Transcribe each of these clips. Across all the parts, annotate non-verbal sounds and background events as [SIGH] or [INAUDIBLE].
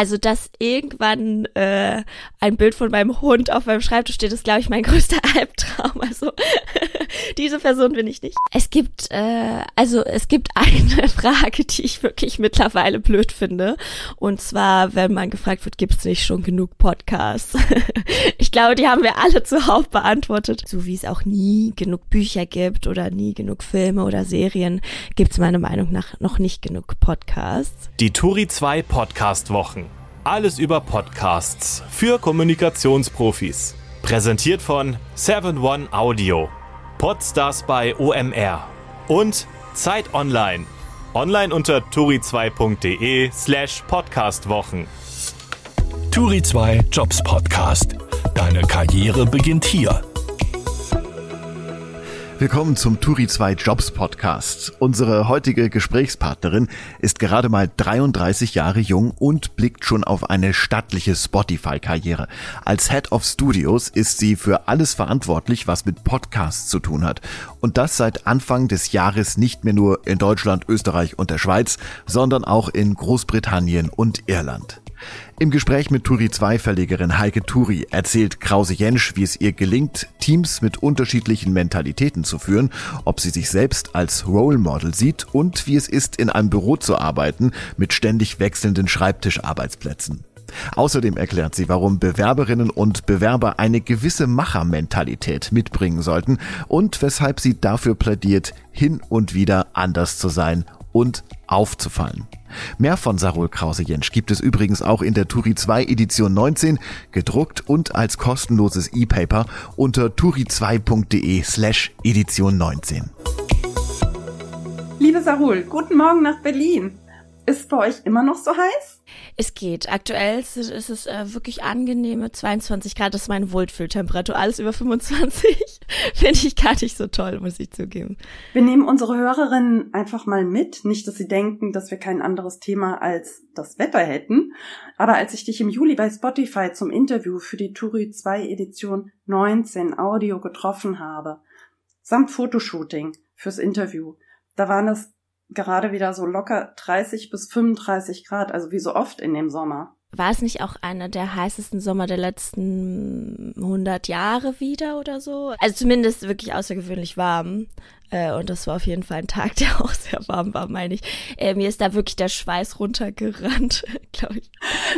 Also, dass irgendwann äh, ein Bild von meinem Hund auf meinem Schreibtisch steht, ist, glaube ich, mein [LAUGHS] größter Albtraum. Also, [LAUGHS] diese Person bin ich nicht. Es gibt, äh, also es gibt [LAUGHS] eine Frage, die ich wirklich mittlerweile blöd finde. Und zwar, wenn man gefragt wird, gibt es nicht schon genug Podcasts? ich glaube, die haben wir alle zuhauf beantwortet. So wie es auch nie genug Bücher gibt oder nie genug Filme oder Serien, gibt es meiner Meinung nach noch nicht genug Podcasts. Die Turi 2 Podcast Wochen. Alles über Podcasts für Kommunikationsprofis. Präsentiert von 7 One Audio. Podstars bei OMR. Und Zeit Online. Online unter turi2.de slash podcastwochen. Turi 2 Jobs Podcast. Deine Karriere beginnt hier. Willkommen zum Turi 2 Jobs Podcast. Unsere heutige Gesprächspartnerin ist gerade mal 33 Jahre jung und blickt schon auf eine stattliche Spotify-Karriere. Als Head of Studios ist sie für alles verantwortlich, was mit Podcasts zu tun hat. Und das seit Anfang des Jahres nicht mehr nur in Deutschland, Österreich und der Schweiz, sondern auch in Großbritannien und Irland. Im Gespräch mit Turi 2 Verlegerin Heike Turi erzählt Krause Jensch, wie es ihr gelingt, Teams mit unterschiedlichen Mentalitäten zu führen, ob sie sich selbst als Role Model sieht und wie es ist, in einem Büro zu arbeiten mit ständig wechselnden Schreibtischarbeitsplätzen. Außerdem erklärt sie, warum Bewerberinnen und Bewerber eine gewisse Machermentalität mitbringen sollten und weshalb sie dafür plädiert, hin und wieder anders zu sein und aufzufallen. Mehr von Sarul Krause-Jensch gibt es übrigens auch in der Turi 2 Edition 19, gedruckt und als kostenloses E-Paper unter turi2.de slash Edition 19. Liebe Sarul, guten Morgen nach Berlin. Ist bei euch immer noch so heiß? Es geht. Aktuell ist, es äh, wirklich angenehme 22 Grad. Das ist meine Wohlfühltemperatur. Alles über 25 [LAUGHS] finde ich gar nicht so toll, muss ich zugeben. Wir nehmen unsere Hörerinnen einfach mal mit. Nicht, dass sie denken, dass wir kein anderes Thema als das Wetter hätten. Aber als ich dich im Juli bei Spotify zum Interview für die Turi 2 Edition 19 Audio getroffen habe, samt Fotoshooting fürs Interview, da waren es gerade wieder so locker 30 bis 35 Grad, also wie so oft in dem Sommer. War es nicht auch einer der heißesten Sommer der letzten 100 Jahre wieder oder so? Also zumindest wirklich außergewöhnlich warm. Äh, und das war auf jeden Fall ein Tag, [LAUGHS] der auch sehr warm war, meine ich. Äh, mir ist da wirklich der Schweiß runtergerannt, [LAUGHS] glaube ich.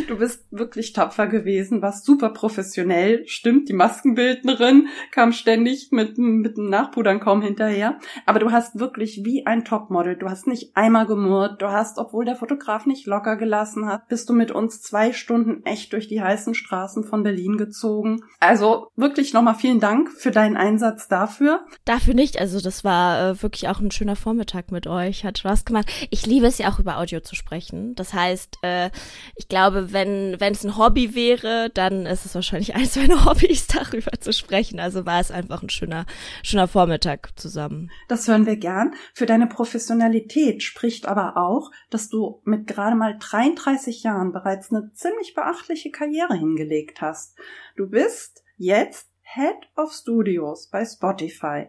Du bist wirklich tapfer gewesen, warst super professionell. Stimmt, die Maskenbildnerin kam ständig mit, mit dem Nachpudern kaum hinterher. Aber du hast wirklich wie ein Topmodel. Du hast nicht einmal gemurrt. Du hast, obwohl der Fotograf nicht locker gelassen hat, bist du mit uns zwei Stunden echt durch die heißen Straßen von Berlin gezogen. Also wirklich nochmal vielen Dank für deinen Einsatz dafür. Dafür nicht. Also das war äh, wirklich auch ein schöner Vormittag mit euch. Hat Spaß gemacht. Ich liebe es ja auch über Audio zu sprechen. Das heißt, äh, ich glaube, wenn wenn es ein Hobby wäre, dann ist es wahrscheinlich [LAUGHS] eins meiner Hobbys, darüber zu sprechen. Also war es einfach ein schöner schöner Vormittag zusammen. Das hören wir gern. Für deine Professionalität spricht aber auch, dass du mit gerade mal 33 Jahren bereits eine ziemlich beachtliche Karriere hingelegt hast. Du bist jetzt Head of Studios bei Spotify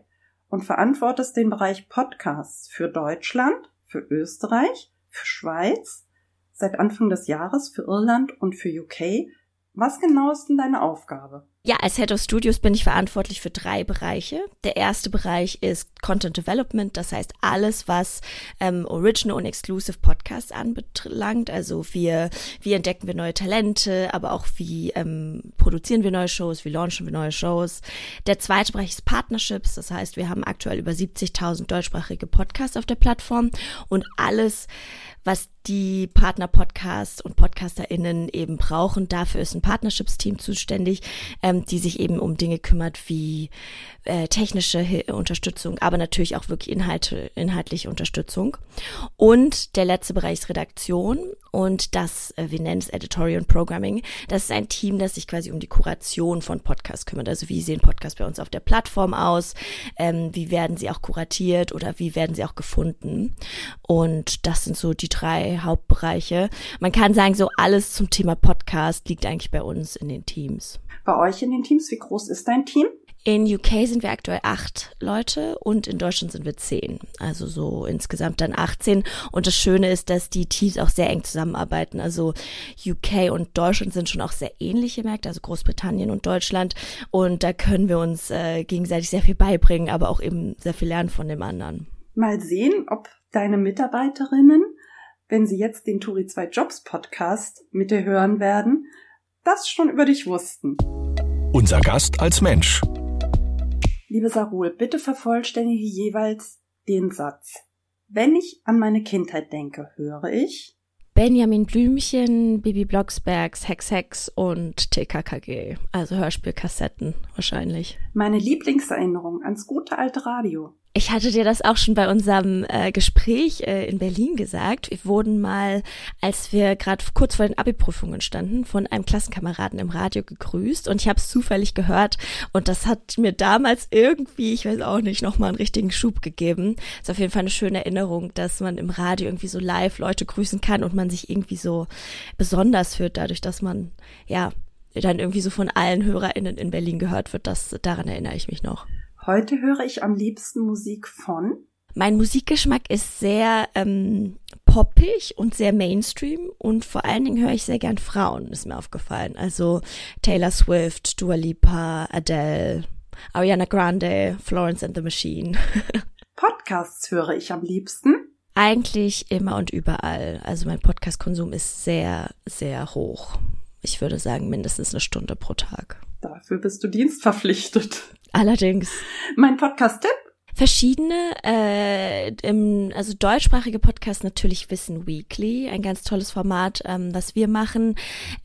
und verantwortest den Bereich Podcasts für Deutschland, für Österreich, für Schweiz, seit Anfang des Jahres für Irland und für UK. Was genau ist denn deine Aufgabe? Ja, als Head of Studios bin ich verantwortlich für drei Bereiche. Der erste Bereich ist Content Development, das heißt alles, was ähm, Original und Exclusive Podcasts anbelangt. Also wir, wie entdecken wir neue Talente, aber auch wie ähm, produzieren wir neue Shows, wie launchen wir neue Shows. Der zweite Bereich ist Partnerships, das heißt wir haben aktuell über 70.000 deutschsprachige Podcasts auf der Plattform und alles, was die Partner-Podcasts und PodcasterInnen eben brauchen. Dafür ist ein Partnerships-Team zuständig, ähm, die sich eben um Dinge kümmert wie äh, technische H Unterstützung, aber natürlich auch wirklich Inhalte, inhaltliche Unterstützung. Und der letzte Bereich ist Redaktion und das, äh, wir nennen es Editorial Programming. Das ist ein Team, das sich quasi um die Kuration von Podcasts kümmert. Also wie sehen Podcasts bei uns auf der Plattform aus? Ähm, wie werden sie auch kuratiert oder wie werden sie auch gefunden? Und das sind so die drei Hauptbereiche. Man kann sagen, so alles zum Thema Podcast liegt eigentlich bei uns in den Teams. Bei euch in den Teams, wie groß ist dein Team? In UK sind wir aktuell acht Leute und in Deutschland sind wir zehn. Also so insgesamt dann 18. Und das Schöne ist, dass die Teams auch sehr eng zusammenarbeiten. Also UK und Deutschland sind schon auch sehr ähnliche Märkte, also Großbritannien und Deutschland. Und da können wir uns äh, gegenseitig sehr viel beibringen, aber auch eben sehr viel lernen von dem anderen. Mal sehen, ob deine Mitarbeiterinnen, wenn sie jetzt den Turi 2 Jobs Podcast mit dir hören werden, das schon über dich wussten. Unser Gast als Mensch. Liebe Sarul, bitte vervollständige jeweils den Satz. Wenn ich an meine Kindheit denke, höre ich Benjamin Blümchen, Bibi Blocksbergs, Hex Hex und TKKG. Also Hörspielkassetten wahrscheinlich. meine Lieblingserinnerung ans gute alte Radio. Ich hatte dir das auch schon bei unserem äh, Gespräch äh, in Berlin gesagt. Wir wurden mal, als wir gerade kurz vor den Abi-Prüfungen standen, von einem Klassenkameraden im Radio gegrüßt und ich habe es zufällig gehört und das hat mir damals irgendwie, ich weiß auch nicht, nochmal einen richtigen Schub gegeben. Ist auf jeden Fall eine schöne Erinnerung, dass man im Radio irgendwie so live Leute grüßen kann und man sich irgendwie so besonders fühlt, dadurch, dass man ja dann irgendwie so von allen HörerInnen in Berlin gehört wird. Das daran erinnere ich mich noch. Heute höre ich am liebsten Musik von Mein Musikgeschmack ist sehr ähm, poppig und sehr Mainstream und vor allen Dingen höre ich sehr gern Frauen, ist mir aufgefallen. Also Taylor Swift, Dua Lipa, Adele, Ariana Grande, Florence and the Machine. [LAUGHS] Podcasts höre ich am liebsten. Eigentlich immer und überall. Also mein Podcast-Konsum ist sehr, sehr hoch. Ich würde sagen mindestens eine Stunde pro Tag. Dafür bist du dienstverpflichtet. Allerdings. Mein Podcast-Tipp? Verschiedene, äh, im, also deutschsprachige Podcasts natürlich Wissen Weekly, ein ganz tolles Format, ähm, was wir machen.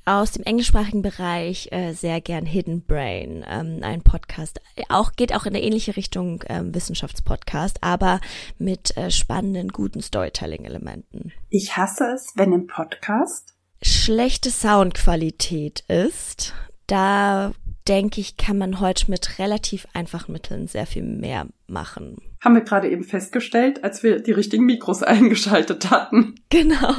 Aus dem englischsprachigen Bereich äh, sehr gern Hidden Brain, ähm, ein Podcast. Auch geht auch in eine ähnliche Richtung ähm, Wissenschaftspodcast, aber mit äh, spannenden, guten Storytelling-Elementen. Ich hasse es, wenn im Podcast Schlechte Soundqualität ist. Da denke ich, kann man heute mit relativ einfachen Mitteln sehr viel mehr machen. haben wir gerade eben festgestellt, als wir die richtigen Mikros [LAUGHS] eingeschaltet hatten. Genau.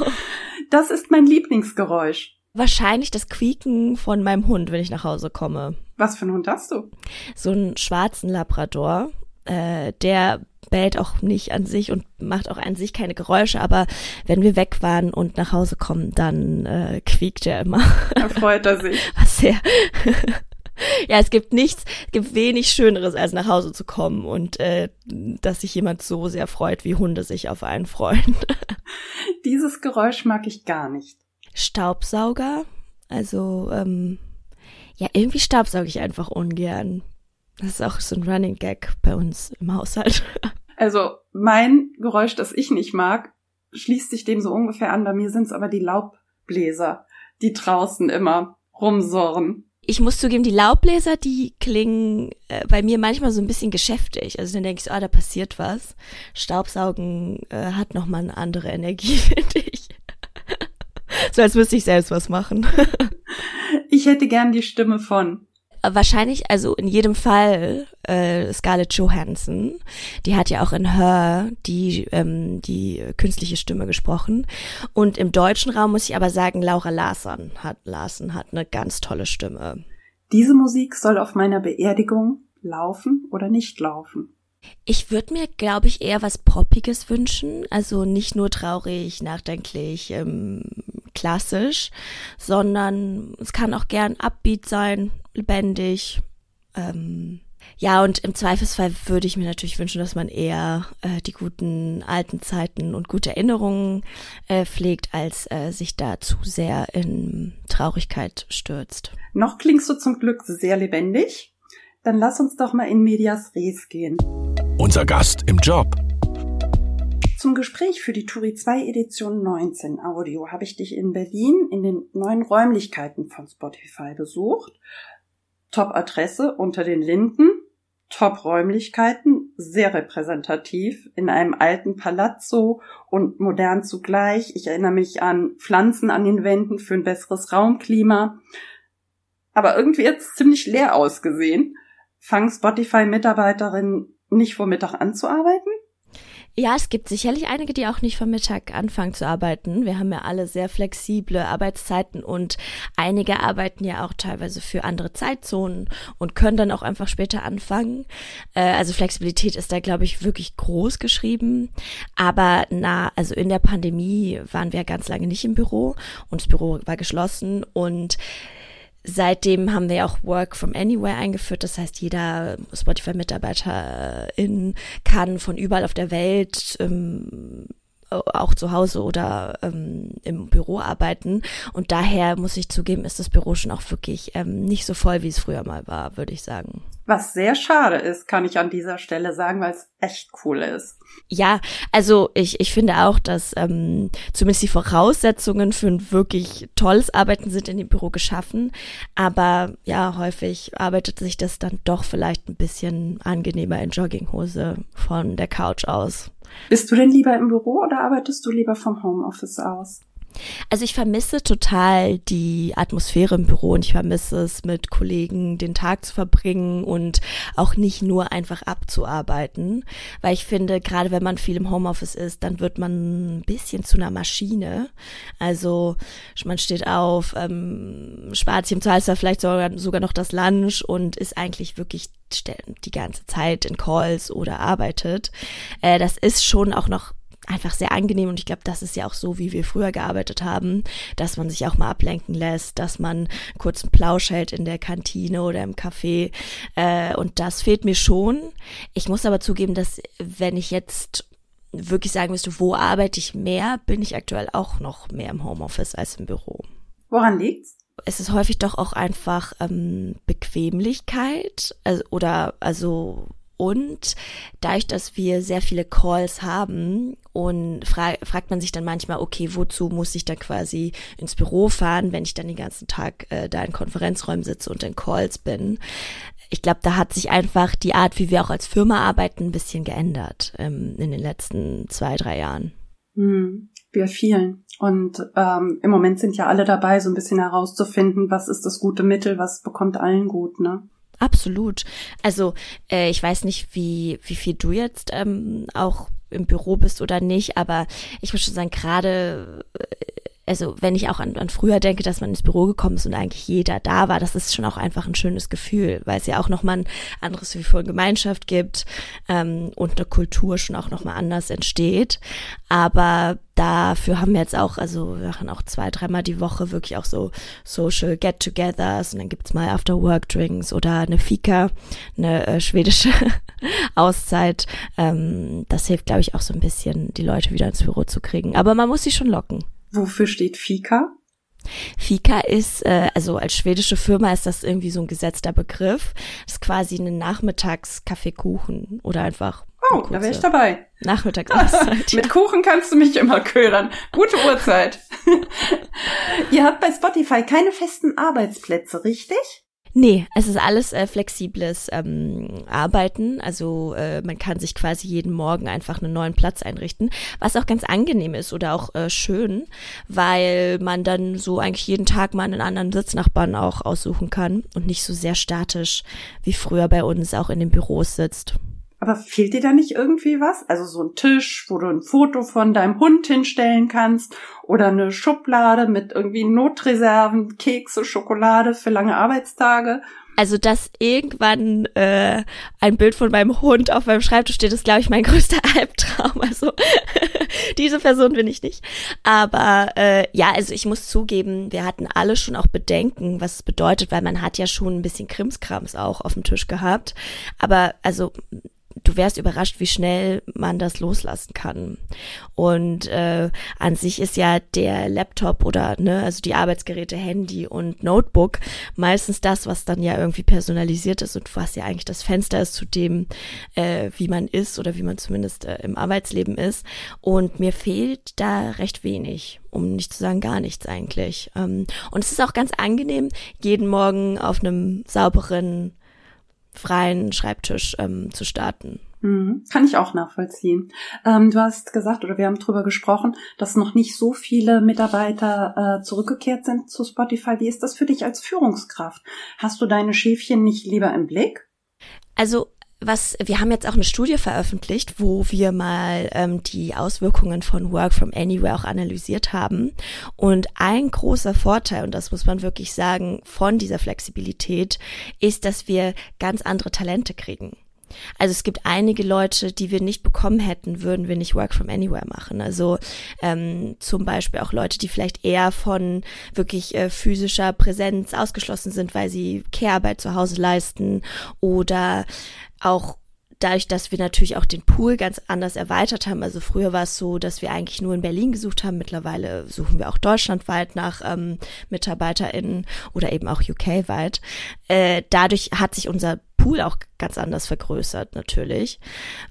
Das ist mein Lieblingsgeräusch. Wahrscheinlich das Quieken von meinem Hund, wenn ich nach Hause komme. Was für einen Hund hast du? So einen schwarzen Labrador, äh, der bellt auch nicht an sich und macht auch an sich keine Geräusche, aber wenn wir weg waren und nach Hause kommen, dann äh, quiekt er immer. Da freut er sich. [LAUGHS] Was sehr. [LAUGHS] ja, es gibt nichts, es gibt wenig Schöneres, als nach Hause zu kommen und äh, dass sich jemand so sehr freut, wie Hunde sich auf einen freuen. [LAUGHS] Dieses Geräusch mag ich gar nicht. Staubsauger, also ähm, ja, irgendwie staubsauge ich einfach ungern. Das ist auch so ein Running Gag bei uns im Haushalt. [LAUGHS] Also mein Geräusch, das ich nicht mag, schließt sich dem so ungefähr an. Bei mir sind es aber die Laubbläser, die draußen immer rumsurren. Ich muss zugeben, die Laubbläser, die klingen äh, bei mir manchmal so ein bisschen geschäftig. Also dann denke ich so, ah, da passiert was. Staubsaugen äh, hat nochmal eine andere Energie, [LAUGHS] finde ich. so als müsste ich selbst was machen. [LAUGHS] Ich hätte gern die Stimme von. Wahrscheinlich, also in jedem Fall äh, Scarlett Johansson. Die hat ja auch in Her die, ähm, die künstliche Stimme gesprochen. Und im deutschen Raum muss ich aber sagen, Laura Larson hat, Larson hat eine ganz tolle Stimme. Diese Musik soll auf meiner Beerdigung laufen oder nicht laufen. Ich würde mir, glaube ich, eher was Poppiges wünschen. Also nicht nur traurig, nachdenklich, ähm, klassisch, sondern es kann auch gern upbeat sein, lebendig. Ähm, ja, und im Zweifelsfall würde ich mir natürlich wünschen, dass man eher äh, die guten alten Zeiten und gute Erinnerungen äh, pflegt, als äh, sich da zu sehr in Traurigkeit stürzt. Noch klingst du zum Glück sehr lebendig. Dann lass uns doch mal in Medias Res gehen. Unser Gast im Job. Zum Gespräch für die Turi 2 Edition 19 Audio habe ich dich in Berlin in den neuen Räumlichkeiten von Spotify besucht. Top-Adresse unter den Linden, Top-Räumlichkeiten, sehr repräsentativ, in einem alten Palazzo und modern zugleich. Ich erinnere mich an Pflanzen an den Wänden für ein besseres Raumklima. Aber irgendwie jetzt ziemlich leer ausgesehen. Fangen Spotify-Mitarbeiterinnen nicht vor Mittag an zu arbeiten? Ja, es gibt sicherlich einige, die auch nicht vom Mittag anfangen zu arbeiten. Wir haben ja alle sehr flexible Arbeitszeiten und einige arbeiten ja auch teilweise für andere Zeitzonen und können dann auch einfach später anfangen. Äh, also Flexibilität ist da, glaube ich, wirklich groß geschrieben. Aber na, also in der Pandemie waren wir ganz lange nicht im Büro und das Büro war geschlossen und Seitdem haben wir auch Work from Anywhere eingeführt. Das heißt, jeder Spotify-Mitarbeiterin kann von überall auf der Welt ähm, auch zu Hause oder ähm, im Büro arbeiten. Und daher muss ich zugeben, ist das Büro schon auch wirklich ähm, nicht so voll, wie es früher mal war, würde ich sagen. Was sehr schade ist, kann ich an dieser Stelle sagen, weil es echt cool ist. Ja, also ich, ich finde auch, dass ähm, zumindest die Voraussetzungen für ein wirklich tolles Arbeiten sind in dem Büro geschaffen. Aber ja, häufig arbeitet sich das dann doch vielleicht ein bisschen angenehmer in Jogginghose von der Couch aus. Bist du denn lieber im Büro oder arbeitest du lieber vom Homeoffice aus? Also ich vermisse total die Atmosphäre im Büro und ich vermisse es, mit Kollegen den Tag zu verbringen und auch nicht nur einfach abzuarbeiten, weil ich finde, gerade wenn man viel im Homeoffice ist, dann wird man ein bisschen zu einer Maschine. Also man steht auf, ähm, spart sich im Zweifelsfall vielleicht sogar, sogar noch das Lunch und ist eigentlich wirklich die ganze Zeit in Calls oder arbeitet. Äh, das ist schon auch noch einfach sehr angenehm und ich glaube, das ist ja auch so, wie wir früher gearbeitet haben, dass man sich auch mal ablenken lässt, dass man kurz einen Plausch hält in der Kantine oder im Café äh, und das fehlt mir schon. Ich muss aber zugeben, dass wenn ich jetzt wirklich sagen müsste, wo arbeite ich mehr, bin ich aktuell auch noch mehr im Homeoffice als im Büro. Woran liegt's? es ist häufig doch auch einfach ähm, Bequemlichkeit also, oder also und dadurch, dass wir sehr viele Calls haben und fra fragt man sich dann manchmal, okay, wozu muss ich dann quasi ins Büro fahren, wenn ich dann den ganzen Tag äh, da in Konferenzräumen sitze und in Calls bin. Ich glaube, da hat sich einfach die Art, wie wir auch als Firma arbeiten, ein bisschen geändert ähm, in den letzten zwei, drei Jahren. Hm, wir vielen. Und ähm, im Moment sind ja alle dabei, so ein bisschen herauszufinden, was ist das gute Mittel, was bekommt allen gut, ne? Absolut. Also äh, ich weiß nicht, wie, wie viel du jetzt ähm, auch im Büro bist oder nicht, aber ich muss schon sagen, gerade äh, also wenn ich auch an, an früher denke, dass man ins Büro gekommen ist und eigentlich jeder da war, das ist schon auch einfach ein schönes Gefühl, weil es ja auch nochmal ein anderes Gefühl von Gemeinschaft gibt ähm, und eine Kultur schon auch nochmal anders entsteht. Aber dafür haben wir jetzt auch, also wir machen auch zwei, dreimal die Woche wirklich auch so Social Get-togethers und dann gibt's mal After-Work-Drinks oder eine Fika, eine äh, schwedische [LAUGHS] Auszeit. Ähm, das hilft, glaube ich, auch so ein bisschen, die Leute wieder ins Büro zu kriegen. Aber man muss sie schon locken. Wofür steht Fika? Fika ist, äh, also als schwedische Firma ist das irgendwie so ein gesetzter Begriff. Das ist quasi ein Nachmittagskaffeekuchen oder einfach. Oh, da wäre ich dabei. Nachmittagsauszeit. [LAUGHS] Mit Kuchen kannst du mich immer ködern. Gute Uhrzeit. [LAUGHS] Ihr habt bei Spotify keine festen Arbeitsplätze, richtig? Nee, es ist alles äh, flexibles ähm, Arbeiten. Also äh, man kann sich quasi jeden Morgen einfach einen neuen Platz einrichten, was auch ganz angenehm ist oder auch äh, schön, weil man dann so eigentlich jeden Tag mal einen anderen Sitznachbarn auch aussuchen kann und nicht so sehr statisch wie früher bei uns auch in den Büros sitzt. Aber fehlt dir da nicht irgendwie was? Also so ein Tisch, wo du ein Foto von deinem Hund hinstellen kannst oder eine Schublade mit irgendwie Notreserven, Kekse, Schokolade für lange Arbeitstage. Also, dass irgendwann äh, ein Bild von meinem Hund auf meinem Schreibtisch steht, ist, glaube ich, mein [LAUGHS] größter Albtraum. Also, [LAUGHS] diese Person bin ich nicht. Aber äh, ja, also ich muss zugeben, wir hatten alle schon auch Bedenken, was es bedeutet, weil man hat ja schon ein bisschen Krimskrams auch auf dem Tisch gehabt. Aber also du wärst überrascht, wie schnell man das loslassen kann. Und äh, an sich ist ja der Laptop oder ne, also die Arbeitsgeräte, Handy und Notebook meistens das, was dann ja irgendwie personalisiert ist und was ja eigentlich das Fenster ist zu dem, äh, wie man ist oder wie man zumindest äh, im Arbeitsleben ist. Und mir fehlt da recht wenig um nicht zu sagen gar nichts eigentlich. Ähm, und es ist auch ganz angenehm, jeden Morgen auf einem sauberen freien Schreibtisch ähm, zu starten. Mhm. Kann ich auch nachvollziehen. Ähm, du hast gesagt, oder wir haben drüber gesprochen, dass noch nicht so viele Mitarbeiter äh, zurückgekehrt sind zu Spotify. Wie ist das für dich als Führungskraft? Hast du deine Schäfchen nicht lieber im Blick? Also was wir haben jetzt auch eine Studie veröffentlicht, wo wir mal ähm, die Auswirkungen von Work from Anywhere auch analysiert haben. Und ein großer Vorteil, und das muss man wirklich sagen, von dieser Flexibilität ist, dass wir ganz andere Talente kriegen. Also es gibt einige Leute, die wir nicht bekommen hätten, würden wir nicht Work from Anywhere machen. Also ähm, zum Beispiel auch Leute, die vielleicht eher von wirklich äh, physischer Präsenz ausgeschlossen sind, weil sie Care-Arbeit zu Hause leisten oder auch dadurch, dass wir natürlich auch den Pool ganz anders erweitert haben. Also früher war es so, dass wir eigentlich nur in Berlin gesucht haben. Mittlerweile suchen wir auch deutschlandweit nach ähm, MitarbeiterInnen oder eben auch UK-weit. Äh, dadurch hat sich unser Pool auch ganz anders vergrößert natürlich.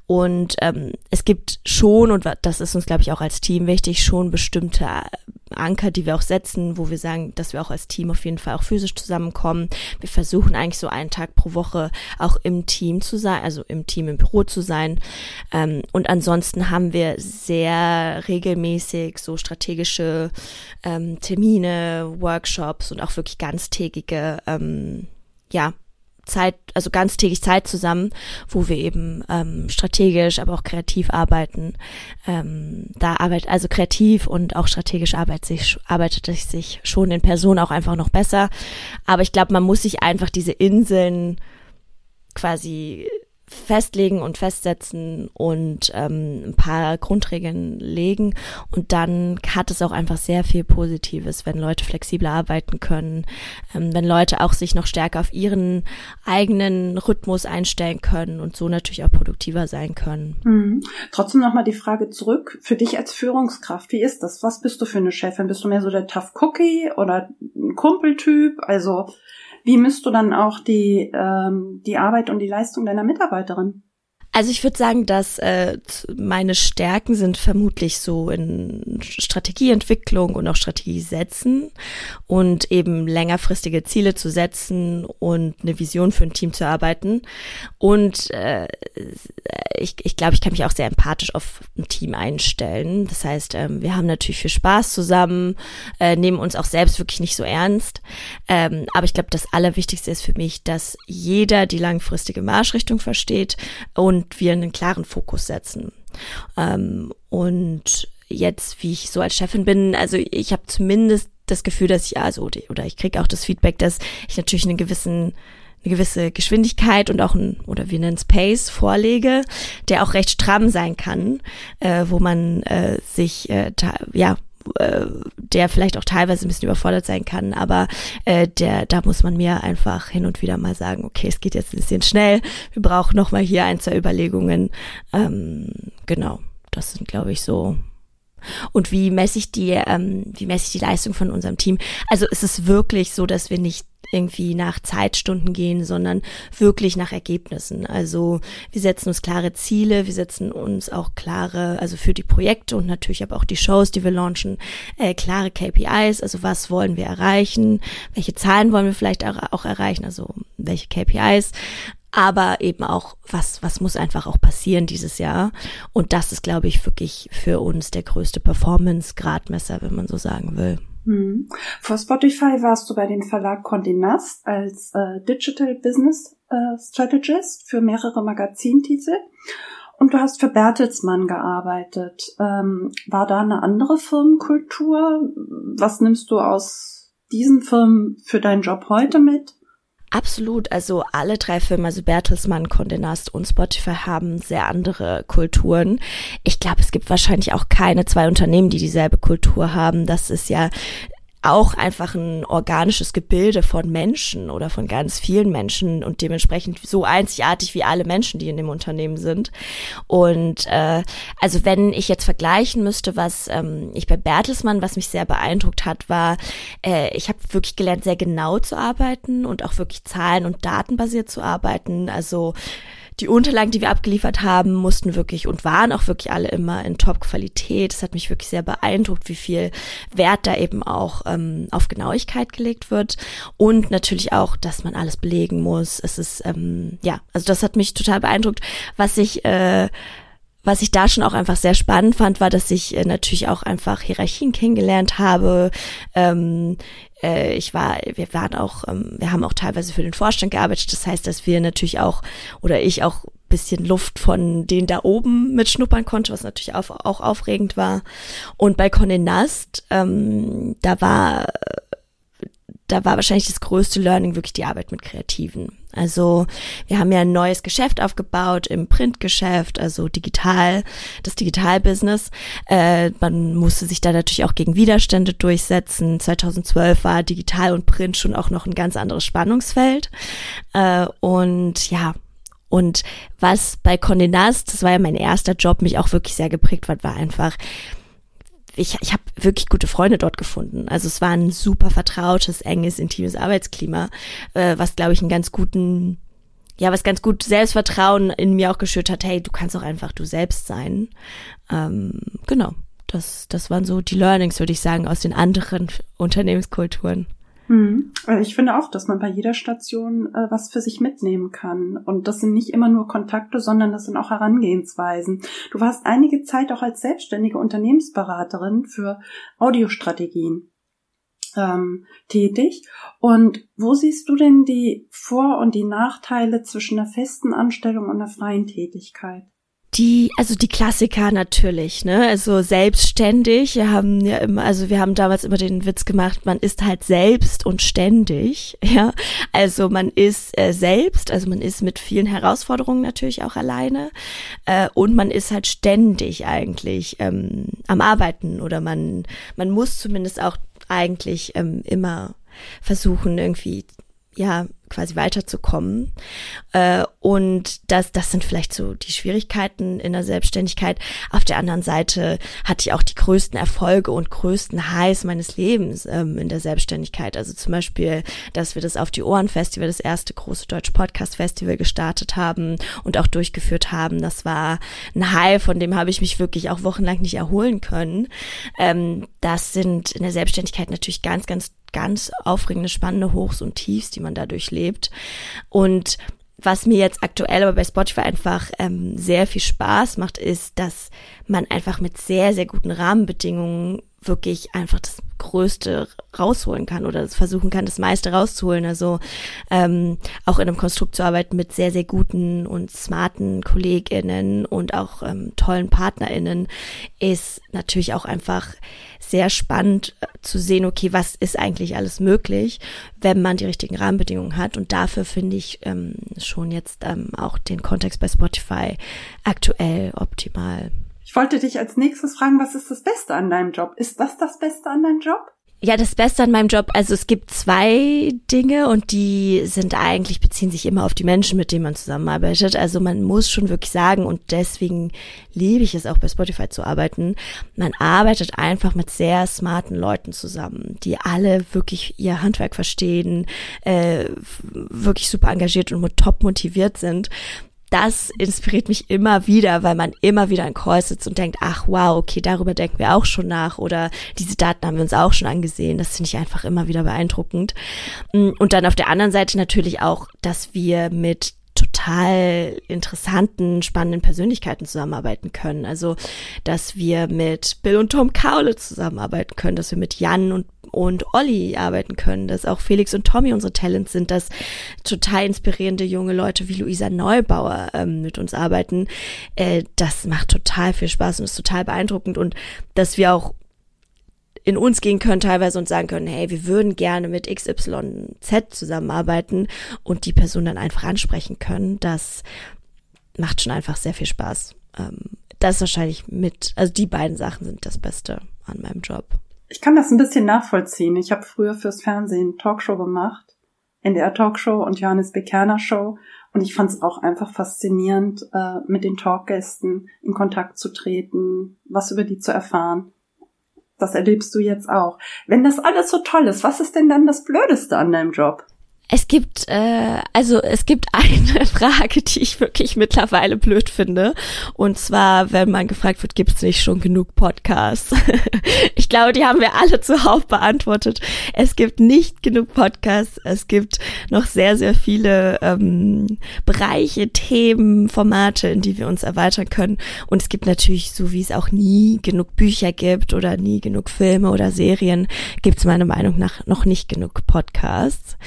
Und ähm, es gibt schon, und das ist uns, glaube ich, auch als Team wichtig, schon bestimmte Anker, die wir auch setzen, wo wir sagen, dass wir auch als Team auf jeden Fall auch physisch zusammenkommen. Wir versuchen eigentlich so einen Tag pro Woche auch im Team zu sein, also im Team im Büro zu sein. Ähm, und ansonsten haben wir sehr regelmäßig so strategische ähm, Termine, Workshops und auch wirklich ganztägige ähm, ja, Zeit, also ganztägig Zeit zusammen, wo wir eben ähm, strategisch, aber auch kreativ arbeiten. Ähm, da arbeitet also kreativ und auch strategisch arbeitet sich, arbeitet sich schon in Person auch einfach noch besser. Aber ich glaube, man muss sich einfach diese Inseln quasi festlegen und festsetzen und ähm, ein paar Grundregeln legen. Und dann hat es auch einfach sehr viel Positives, wenn Leute flexibler arbeiten können, ähm, wenn Leute auch sich noch stärker auf ihren eigenen Rhythmus einstellen können und so natürlich auch produktiver sein können. Mhm. Trotzdem nochmal die Frage zurück, für dich als Führungskraft, wie ist das? Was bist du für eine Chefin? Bist du mehr so der Tough Cookie oder ein Kumpeltyp? Also wie misst du dann auch die, ähm, die Arbeit und die Leistung deiner Mitarbeiterin? Also ich würde sagen, dass äh, meine Stärken sind vermutlich so in Strategieentwicklung und auch Strategie setzen und eben längerfristige Ziele zu setzen und eine Vision für ein Team zu arbeiten. Und äh, ich, ich glaube, ich kann mich auch sehr empathisch auf ein Team einstellen. Das heißt, ähm, wir haben natürlich viel Spaß zusammen, äh, nehmen uns auch selbst wirklich nicht so ernst. Ähm, aber ich glaube, das Allerwichtigste ist für mich, dass jeder die langfristige Marschrichtung versteht und und wir einen klaren Fokus setzen. Ähm, und jetzt, wie ich so als Chefin bin, also ich habe zumindest das Gefühl, dass ich, also, oder ich kriege auch das Feedback, dass ich natürlich einen gewissen eine gewisse Geschwindigkeit und auch ein, oder wir nennen es Pace vorlege, der auch recht stramm sein kann, äh, wo man äh, sich äh, ja äh, der vielleicht auch teilweise ein bisschen überfordert sein kann, aber äh, der, da muss man mir einfach hin und wieder mal sagen, okay, es geht jetzt ein bisschen schnell, wir brauchen noch mal hier ein, zwei Überlegungen. Ähm, genau, das sind, glaube ich, so und wie messe ich die, ähm, wie messe ich die Leistung von unserem Team? Also es ist wirklich so, dass wir nicht irgendwie nach Zeitstunden gehen, sondern wirklich nach Ergebnissen. Also wir setzen uns klare Ziele, wir setzen uns auch klare, also für die Projekte und natürlich aber auch die Shows, die wir launchen, äh, klare KPIs, also was wollen wir erreichen, welche Zahlen wollen wir vielleicht auch erreichen, also welche KPIs aber eben auch, was, was muss einfach auch passieren dieses Jahr. Und das ist, glaube ich, wirklich für uns der größte Performance-Gradmesser, wenn man so sagen will. Hm. Vor Spotify warst du bei dem Verlag Condé Nast als äh, Digital Business äh, Strategist für mehrere Magazintitel. Und du hast für Bertelsmann gearbeitet. Ähm, war da eine andere Firmenkultur? Was nimmst du aus diesen Firmen für deinen Job heute mit? Absolut. Also alle drei Filme, also Bertelsmann, Condé Nast und Spotify haben sehr andere Kulturen. Ich glaube, es gibt wahrscheinlich auch keine zwei Unternehmen, die dieselbe Kultur haben. Das ist ja auch einfach ein organisches Gebilde von Menschen oder von ganz vielen Menschen und dementsprechend so einzigartig wie alle Menschen, die in dem Unternehmen sind. Und äh, also wenn ich jetzt vergleichen müsste, was ähm, ich bei Bertelsmann, was mich sehr beeindruckt hat, war, äh, ich habe wirklich gelernt, sehr genau zu arbeiten und auch wirklich zahlen- und datenbasiert zu arbeiten. Also die Unterlagen, die wir abgeliefert haben, mussten wirklich und waren auch wirklich alle immer in Top-Qualität. Es hat mich wirklich sehr beeindruckt, wie viel Wert da eben auch ähm, auf Genauigkeit gelegt wird und natürlich auch, dass man alles belegen muss. Es ist ähm, ja, also das hat mich total beeindruckt, was ich äh, was ich da schon auch einfach sehr spannend fand, war, dass ich äh, natürlich auch einfach Hierarchien kennengelernt habe. Ähm, äh, ich war, wir waren auch, ähm, wir haben auch teilweise für den Vorstand gearbeitet. Das heißt, dass wir natürlich auch oder ich auch bisschen Luft von denen da oben mitschnuppern konnte, was natürlich auch, auch aufregend war. Und bei Condé Nast, ähm, da war da war wahrscheinlich das größte Learning wirklich die Arbeit mit Kreativen. Also wir haben ja ein neues Geschäft aufgebaut im Printgeschäft, also digital, das Digitalbusiness. Äh, man musste sich da natürlich auch gegen Widerstände durchsetzen. 2012 war digital und Print schon auch noch ein ganz anderes Spannungsfeld. Äh, und ja, und was bei Condé Nast, das war ja mein erster Job, mich auch wirklich sehr geprägt hat, war einfach, ich, ich habe wirklich gute Freunde dort gefunden. Also es war ein super vertrautes, enges, intimes Arbeitsklima, äh, was, glaube ich, einen ganz guten, ja, was ganz gut Selbstvertrauen in mir auch geschürt hat, hey, du kannst auch einfach du selbst sein. Ähm, genau, das, das waren so die Learnings, würde ich sagen, aus den anderen Unternehmenskulturen. Hm. Ich finde auch, dass man bei jeder Station äh, was für sich mitnehmen kann. Und das sind nicht immer nur Kontakte, sondern das sind auch Herangehensweisen. Du warst einige Zeit auch als selbstständige Unternehmensberaterin für Audiostrategien ähm, tätig. Und wo siehst du denn die Vor- und die Nachteile zwischen einer festen Anstellung und einer freien Tätigkeit? Die, also die Klassiker natürlich, ne? Also selbstständig. Wir haben ja immer, also wir haben damals immer den Witz gemacht, man ist halt selbst und ständig, [LAUGHS] ja. Also man ist äh, selbst, also man ist mit vielen Herausforderungen natürlich auch alleine äh, und man ist halt ständig eigentlich ähm, am Arbeiten oder man, man muss zumindest auch eigentlich ähm, immer versuchen, irgendwie ja quasi weiterzukommen. Äh, und das, das sind vielleicht so die Schwierigkeiten in der Selbstständigkeit. Auf der anderen Seite hatte ich auch die größten Erfolge und größten Highs meines Lebens ähm, in der Selbstständigkeit. Also zum Beispiel, dass wir das auf die Ohren Festival, das erste große deutsche Podcast Festival gestartet haben und auch durchgeführt haben. Das war ein High, von dem habe ich mich wirklich auch wochenlang nicht erholen können. Ähm, das sind in der Selbstständigkeit natürlich ganz, ganz ganz aufregende, spannende Hochs und Tiefs, die man dadurch lebt. Und was mir jetzt aktuell aber bei Spotify einfach ähm, sehr viel Spaß macht, ist, dass man einfach mit sehr, sehr guten Rahmenbedingungen wirklich einfach das Größte rausholen kann oder versuchen kann, das meiste rauszuholen. Also ähm, auch in einem Konstrukt zu arbeiten mit sehr, sehr guten und smarten KollegInnen und auch ähm, tollen PartnerInnen ist natürlich auch einfach sehr spannend äh, zu sehen, okay, was ist eigentlich alles möglich, wenn man die richtigen Rahmenbedingungen hat. Und dafür finde ich ähm, schon jetzt ähm, auch den Kontext bei Spotify aktuell optimal. Ich wollte dich als nächstes fragen, was ist das Beste an deinem Job? Ist das das Beste an deinem Job? Ja, das Beste an meinem Job, also es gibt zwei Dinge und die sind eigentlich, beziehen sich immer auf die Menschen, mit denen man zusammenarbeitet. Also man muss schon wirklich sagen, und deswegen liebe ich es auch bei Spotify zu arbeiten, man arbeitet einfach mit sehr smarten Leuten zusammen, die alle wirklich ihr Handwerk verstehen, äh, wirklich super engagiert und top motiviert sind das inspiriert mich immer wieder, weil man immer wieder in Call sitzt und denkt, ach wow, okay, darüber denken wir auch schon nach oder diese Daten haben wir uns auch schon angesehen. Das finde ich einfach immer wieder beeindruckend. Mm, und dann auf der anderen Seite natürlich auch, dass wir mit total interessanten, spannenden Persönlichkeiten zusammenarbeiten können. Also, dass wir mit Bill und Tom Kaule zusammenarbeiten können, dass wir mit Jan und und Olli arbeiten können, dass auch Felix und Tommy unsere Talents sind, dass total inspirierende junge Leute wie Luisa Neubauer ähm, mit uns arbeiten. Äh, das macht total viel Spaß und ist total beeindruckend und dass wir auch in uns gehen können teilweise und sagen können, hey, wir würden gerne mit XYZ zusammenarbeiten und die Person dann einfach ansprechen können, das macht schon einfach sehr viel Spaß. Ähm, das ist wahrscheinlich mit, also die beiden Sachen sind das Beste an meinem Job. Ich kann das ein bisschen nachvollziehen. Ich habe früher fürs Fernsehen Talkshow gemacht, NDR Talkshow und Johannes Bekerner Show. Und ich fand es auch einfach faszinierend, äh, mit den Talkgästen in Kontakt zu treten, was über die zu erfahren. Das erlebst du jetzt auch. Wenn das alles so toll ist, was ist denn dann das Blödeste an deinem Job? Es gibt, äh, also es gibt [LAUGHS] eine Frage, die ich wirklich mittlerweile blöd finde. Und zwar, wenn man gefragt wird, gibt es nicht schon genug Podcasts? [LAUGHS] ich glaube, die haben wir alle zuhauf beantwortet. Es gibt nicht genug Podcasts. Es gibt noch sehr, sehr viele ähm, Bereiche, Themen, Formate, in die wir uns erweitern können. Und es gibt natürlich, so wie es auch nie genug Bücher gibt oder nie genug Filme oder Serien, gibt es meiner Meinung nach noch nicht genug Podcasts.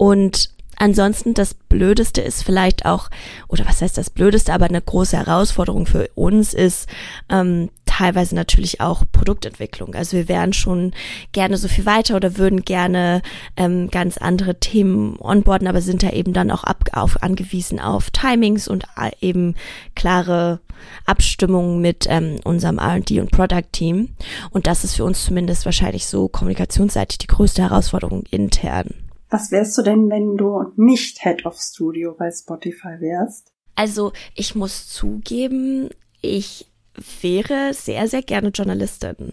Und ansonsten das Blödeste ist vielleicht auch, oder was heißt das Blödeste, aber eine große Herausforderung für uns ist ähm, teilweise natürlich auch Produktentwicklung. Also wir wären schon gerne so viel weiter oder würden gerne ähm, ganz andere Themen onboarden, aber sind da eben dann auch ab, auf, angewiesen auf Timings und äh, eben klare Abstimmungen mit ähm, unserem R&D und Product Team. Und das ist für uns zumindest wahrscheinlich so kommunikationsseitig die größte Herausforderung intern. Was wärst du denn, wenn du nicht Head of Studio bei Spotify wärst? Also ich muss zugeben, ich wäre sehr, sehr gerne Journalistin.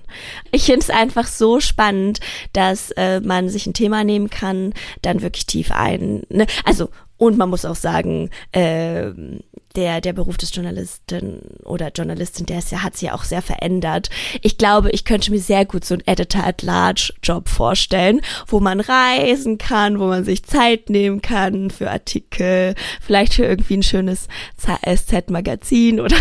Ich finde es einfach so spannend, dass äh, man sich ein Thema nehmen kann, dann wirklich tief ein. Ne? Also und man muss auch sagen, äh, der, der Beruf des Journalisten oder Journalistin, der ist ja, hat sich ja auch sehr verändert. Ich glaube, ich könnte mir sehr gut so einen Editor-at-Large-Job vorstellen, wo man reisen kann, wo man sich Zeit nehmen kann für Artikel, vielleicht für irgendwie ein schönes SZ-Magazin [LAUGHS] oder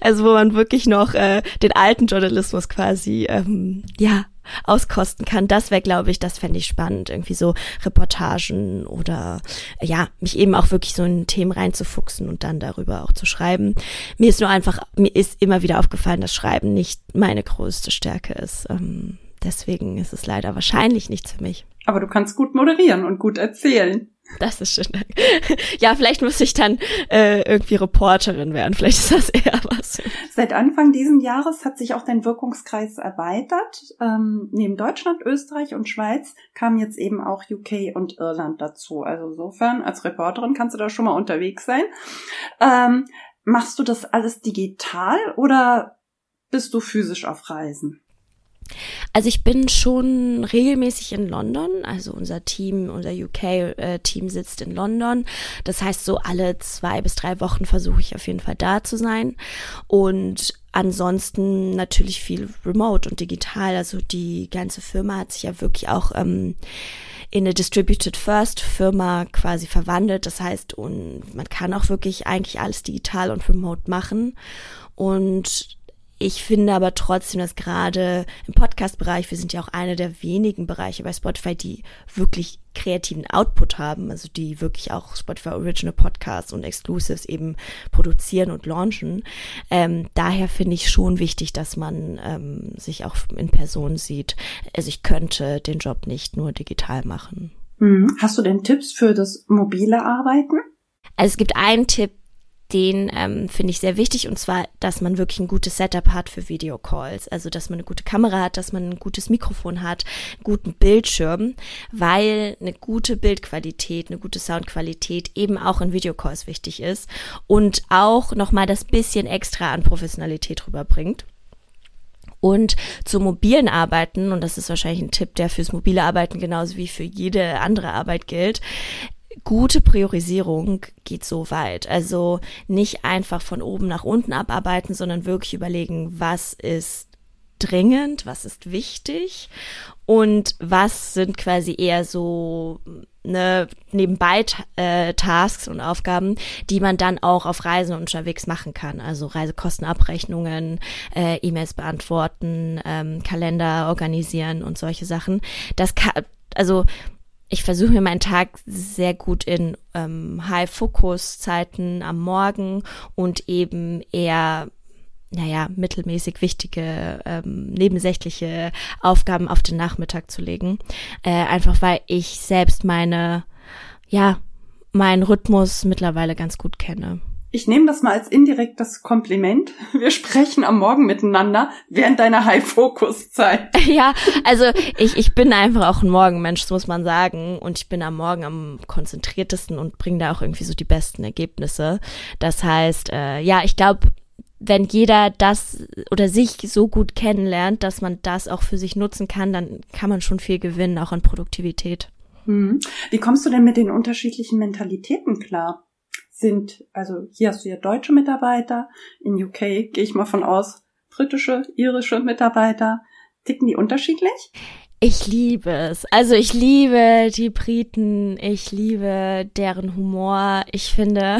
also wo man wirklich noch äh, den alten Journalismus quasi ähm, ja auskosten kann. Das wäre, glaube ich, das fände ich spannend, irgendwie so Reportagen oder ja, mich eben auch wirklich so in Themen reinzufuchsen und dann darüber auch zu schreiben. Mir ist nur einfach, mir ist immer wieder aufgefallen, dass Schreiben nicht meine größte Stärke ist. Ähm, deswegen ist es leider wahrscheinlich nichts für mich. Aber du kannst gut moderieren und gut erzählen. [LAUGHS] Das ist schön. [LAUGHS] Ja, vielleicht muss ich dann äh, irgendwie Reporterin werden. Vielleicht ist das eher was. Seit Anfang diesen Jahres hat sich auch dein Wirkungskreis erweitert. Ähm, neben Deutschland, Österreich und Schweiz kamen jetzt eben auch UK und Irland dazu. Also insofern, als Reporterin kannst du da schon mal unterwegs sein. Ähm, machst du das alles digital oder bist du physisch auf Reisen? Also ich bin schon regelmäßig in London. Also unser Team, unser UK-Team äh, sitzt in London. Das heißt, so alle zwei bis drei Wochen versuche ich auf jeden Fall da zu sein. Und ansonsten natürlich viel remote und digital. Also die ganze Firma hat sich ja wirklich auch ähm, in eine Distributed First Firma quasi verwandelt. Das heißt, und man kann auch wirklich eigentlich alles digital und remote machen. Und ich finde aber trotzdem, dass gerade im Podcast-Bereich, wir sind ja auch einer der wenigen Bereiche bei Spotify, die wirklich kreativen Output haben, also die wirklich auch Spotify Original Podcasts und Exclusives eben produzieren und launchen. Ähm, daher finde ich schon wichtig, dass man ähm, sich auch in Person sieht. Also ich könnte den Job nicht nur digital machen. Mhm. Hast du denn Tipps für das mobile Arbeiten? Also es gibt einen Tipp, den ähm, finde ich sehr wichtig und zwar, dass man wirklich ein gutes Setup hat für Videocalls. Also, dass man eine gute Kamera hat, dass man ein gutes Mikrofon hat, einen guten Bildschirm, weil eine gute Bildqualität, eine gute Soundqualität eben auch in Videocalls wichtig ist und auch nochmal das bisschen extra an Professionalität rüberbringt. Und zu mobilen Arbeiten, und das ist wahrscheinlich ein Tipp, der fürs mobile Arbeiten genauso wie für jede andere Arbeit gilt, gute Priorisierung geht so weit. Also nicht einfach von oben nach unten abarbeiten, sondern wirklich überlegen, was ist dringend, was ist wichtig und was sind quasi eher so ne, nebenbei äh, Tasks und Aufgaben, die man dann auch auf Reisen unterwegs machen kann. Also Reisekostenabrechnungen, äh, E-Mails beantworten, ähm, Kalender organisieren und solche Sachen. Das kann, also ich versuche mir meinen Tag sehr gut in ähm, High-Focus-Zeiten am Morgen und eben eher naja, mittelmäßig wichtige, ähm, nebensächliche Aufgaben auf den Nachmittag zu legen. Äh, einfach weil ich selbst meine, ja, meinen Rhythmus mittlerweile ganz gut kenne. Ich nehme das mal als indirektes Kompliment. [LAUGHS] Wir sprechen am Morgen miteinander während deiner High-Focus-Zeit. [LAUGHS] Ja, also ich, ich bin einfach auch ein Morgenmensch, muss man sagen. Und ich bin am Morgen am konzentriertesten und bringe da auch irgendwie so die besten Ergebnisse. Das heißt, äh, ja, ich glaube, wenn jeder das oder sich so gut kennenlernt, dass man das auch für sich nutzen kann, dann kann man schon viel gewinnen, auch an Produktivität. Hm. Wie kommst du denn mit den unterschiedlichen Mentalitäten klar? Sind, also hier hast du ja deutsche Mitarbeiter, in UK gehe ich mal von aus, britische, irische Mitarbeiter. Ticken die unterschiedlich? Ich liebe es. Also ich liebe die Briten, ich liebe deren Humor. Ich finde,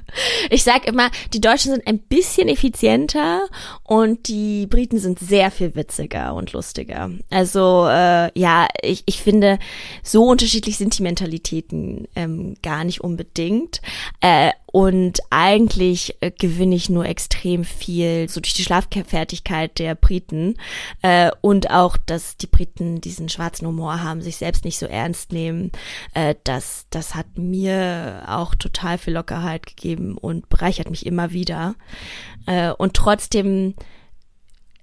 [LAUGHS] ich sag immer, die Deutschen sind ein bisschen effizienter und die Briten sind sehr viel witziger und lustiger. Also äh, ja, ich, ich finde, so unterschiedlich sind die Mentalitäten ähm, gar nicht unbedingt. Äh, und eigentlich äh, gewinne ich nur extrem viel so durch die Schlaffertigkeit der Briten äh, und auch, dass die Briten diesen schwarzen Humor haben, sich selbst nicht so ernst nehmen. Äh, das, das hat mir auch total viel Lockerheit gegeben und bereichert mich immer wieder. Äh, und trotzdem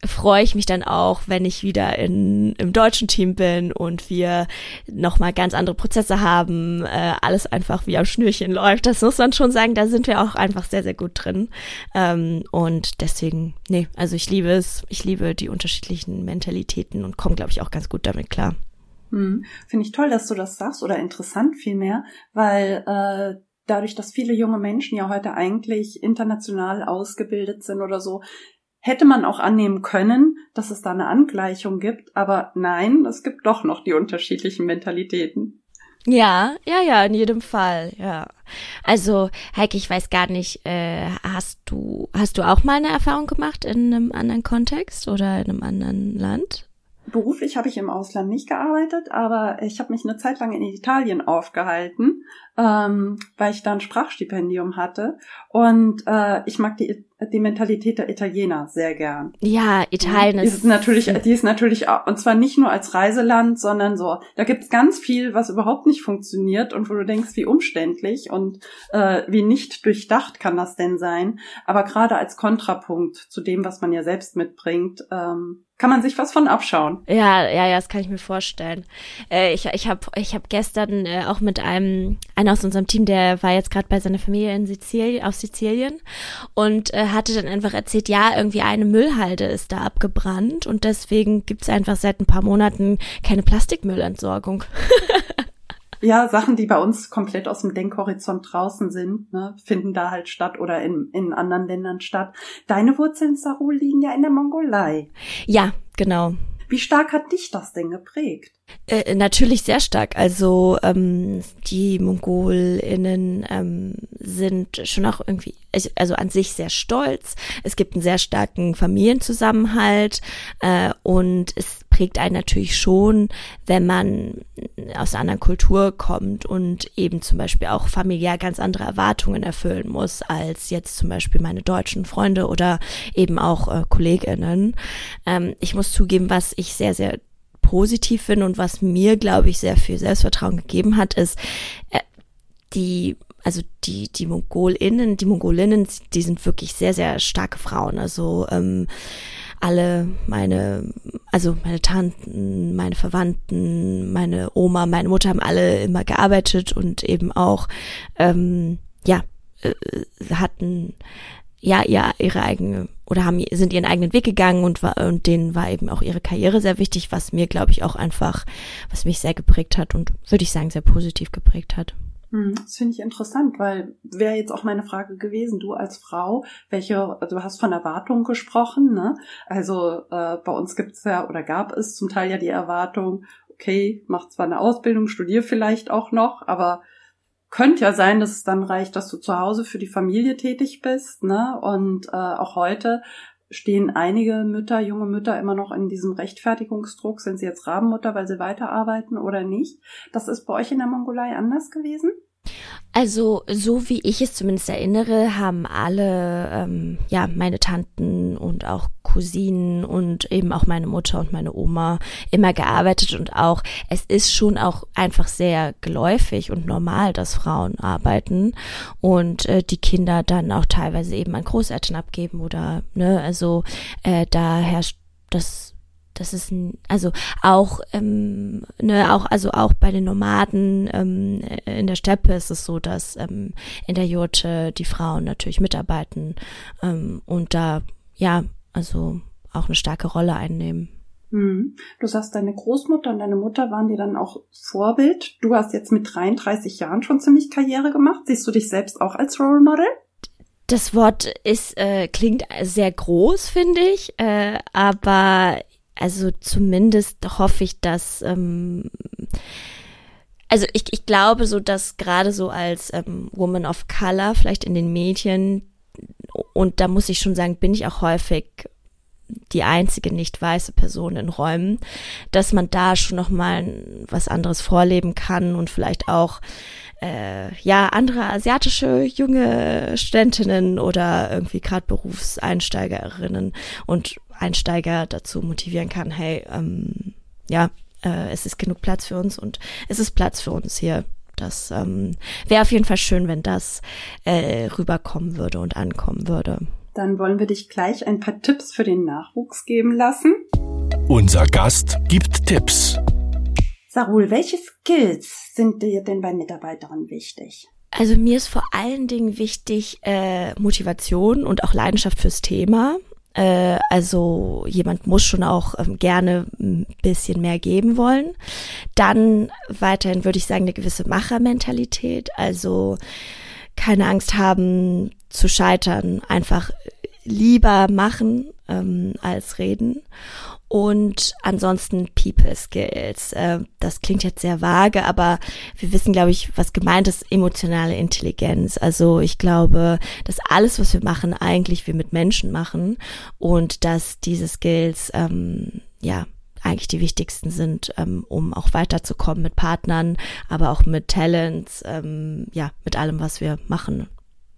freue ich mich dann auch, wenn ich wieder in, im deutschen Team bin und wir nochmal ganz andere Prozesse haben, äh, alles einfach wie am Schnürchen läuft. Das muss man schon sagen, da sind wir auch einfach sehr, sehr gut drin. Ähm, und deswegen, nee, also ich liebe es, ich liebe die unterschiedlichen Mentalitäten und komme, glaube ich, auch ganz gut damit klar. Hm. Finde ich toll, dass du das sagst oder interessant vielmehr, weil äh, dadurch, dass viele junge Menschen ja heute eigentlich international ausgebildet sind oder so, hätte man auch annehmen können, dass es da eine Angleichung gibt, aber nein, es gibt doch noch die unterschiedlichen Mentalitäten. Ja, ja, ja, in jedem Fall, ja. Also, Heike, ich weiß gar nicht, äh, hast du, hast du auch mal eine Erfahrung gemacht in einem anderen Kontext oder in einem anderen Land? Beruflich habe ich im Ausland nicht gearbeitet, aber ich habe mich eine Zeit lang in Italien aufgehalten, ähm, weil ich da ein Sprachstipendium hatte. Und äh, ich mag die die Mentalität der Italiener sehr gern. Ja, Italien ist, ist natürlich, die ist natürlich auch, und zwar nicht nur als Reiseland, sondern so, da gibt's ganz viel, was überhaupt nicht funktioniert und wo du denkst, wie umständlich und äh, wie nicht durchdacht kann das denn sein. Aber gerade als Kontrapunkt zu dem, was man ja selbst mitbringt, ähm, kann man sich was von abschauen. Ja, ja, ja, das kann ich mir vorstellen. Äh, ich ich habe ich hab gestern äh, auch mit einem, einer aus unserem Team, der war jetzt gerade bei seiner Familie in Sizilien, auf Sizilien und äh, hatte dann einfach erzählt, ja, irgendwie eine Müllhalde ist da abgebrannt und deswegen gibt's einfach seit ein paar Monaten keine Plastikmüllentsorgung. [LAUGHS] ja, Sachen, die bei uns komplett aus dem Denkhorizont draußen sind, ne, finden da halt statt oder in, in anderen Ländern statt. Deine Wurzeln, Sarul, liegen ja in der Mongolei. Ja, genau. Wie stark hat dich das denn geprägt? Äh, natürlich sehr stark. Also ähm, die MongolInnen ähm, sind schon auch irgendwie, also, an sich sehr stolz. Es gibt einen sehr starken Familienzusammenhalt äh, und es prägt einen natürlich schon, wenn man aus einer anderen Kultur kommt und eben zum Beispiel auch familiär ganz andere Erwartungen erfüllen muss als jetzt zum Beispiel meine deutschen Freunde oder eben auch äh, KollegInnen. Ähm, ich muss zugeben, was ich sehr, sehr positiv finde und was mir, glaube ich, sehr viel Selbstvertrauen gegeben hat, ist, äh, die also die, die Mongolinnen, die Mongolinnen, die sind wirklich sehr, sehr starke Frauen. Also ähm, alle meine, also meine Tanten, meine Verwandten, meine Oma, meine Mutter haben alle immer gearbeitet und eben auch, ähm, ja, äh, hatten ja, ja, ihre eigene oder haben sind ihren eigenen Weg gegangen und war und denen war eben auch ihre Karriere sehr wichtig, was mir glaube ich auch einfach, was mich sehr geprägt hat und würde ich sagen sehr positiv geprägt hat. Hm, das finde ich interessant, weil wäre jetzt auch meine Frage gewesen, du als Frau, welche, du hast von Erwartungen gesprochen, ne? Also äh, bei uns gibt's ja oder gab es zum Teil ja die Erwartung, okay, mach zwar eine Ausbildung, studier vielleicht auch noch, aber könnte ja sein, dass es dann reicht, dass du zu Hause für die Familie tätig bist, ne? Und äh, auch heute stehen einige Mütter, junge Mütter immer noch in diesem Rechtfertigungsdruck, sind sie jetzt Rabenmutter, weil sie weiterarbeiten oder nicht. Das ist bei euch in der Mongolei anders gewesen? Also, so wie ich es zumindest erinnere, haben alle, ähm, ja, meine Tanten und auch Cousinen und eben auch meine Mutter und meine Oma immer gearbeitet und auch, es ist schon auch einfach sehr geläufig und normal, dass Frauen arbeiten und äh, die Kinder dann auch teilweise eben an Großeltern abgeben oder, ne, also äh, da herrscht das das ist ein, also auch, ähm, ne, auch, also auch bei den Nomaden ähm, in der Steppe ist es so, dass ähm, in der Jurte die Frauen natürlich mitarbeiten ähm, und da, ja, also auch eine starke Rolle einnehmen. Hm. Du sagst, deine Großmutter und deine Mutter waren dir dann auch Vorbild. Du hast jetzt mit 33 Jahren schon ziemlich Karriere gemacht. Siehst du dich selbst auch als Role Model? Das Wort ist äh, klingt sehr groß, finde ich, äh, aber also zumindest hoffe ich, dass ähm, also ich, ich glaube so, dass gerade so als ähm, Woman of Color, vielleicht in den Medien, und da muss ich schon sagen, bin ich auch häufig die einzige nicht weiße Person in Räumen, dass man da schon noch mal was anderes vorleben kann und vielleicht auch äh, ja andere asiatische junge Studentinnen oder irgendwie gerade Berufseinsteigerinnen und Einsteiger dazu motivieren kann, hey, ähm, ja, äh, es ist genug Platz für uns und es ist Platz für uns hier. Das ähm, wäre auf jeden Fall schön, wenn das äh, rüberkommen würde und ankommen würde. Dann wollen wir dich gleich ein paar Tipps für den Nachwuchs geben lassen. Unser Gast gibt Tipps. Sarul, welche Skills sind dir denn bei Mitarbeitern wichtig? Also mir ist vor allen Dingen wichtig äh, Motivation und auch Leidenschaft fürs Thema. Äh, also jemand muss schon auch ähm, gerne ein bisschen mehr geben wollen. Dann weiterhin würde ich sagen eine gewisse Machermentalität. Also keine Angst haben zu scheitern, einfach lieber machen ähm, als reden. Und ansonsten People Skills. Äh, das klingt jetzt sehr vage, aber wir wissen, glaube ich, was gemeint ist, emotionale Intelligenz. Also ich glaube, dass alles, was wir machen, eigentlich wir mit Menschen machen und dass diese Skills, ähm, ja, eigentlich die wichtigsten sind, ähm, um auch weiterzukommen mit Partnern, aber auch mit Talents, ähm, ja, mit allem, was wir machen.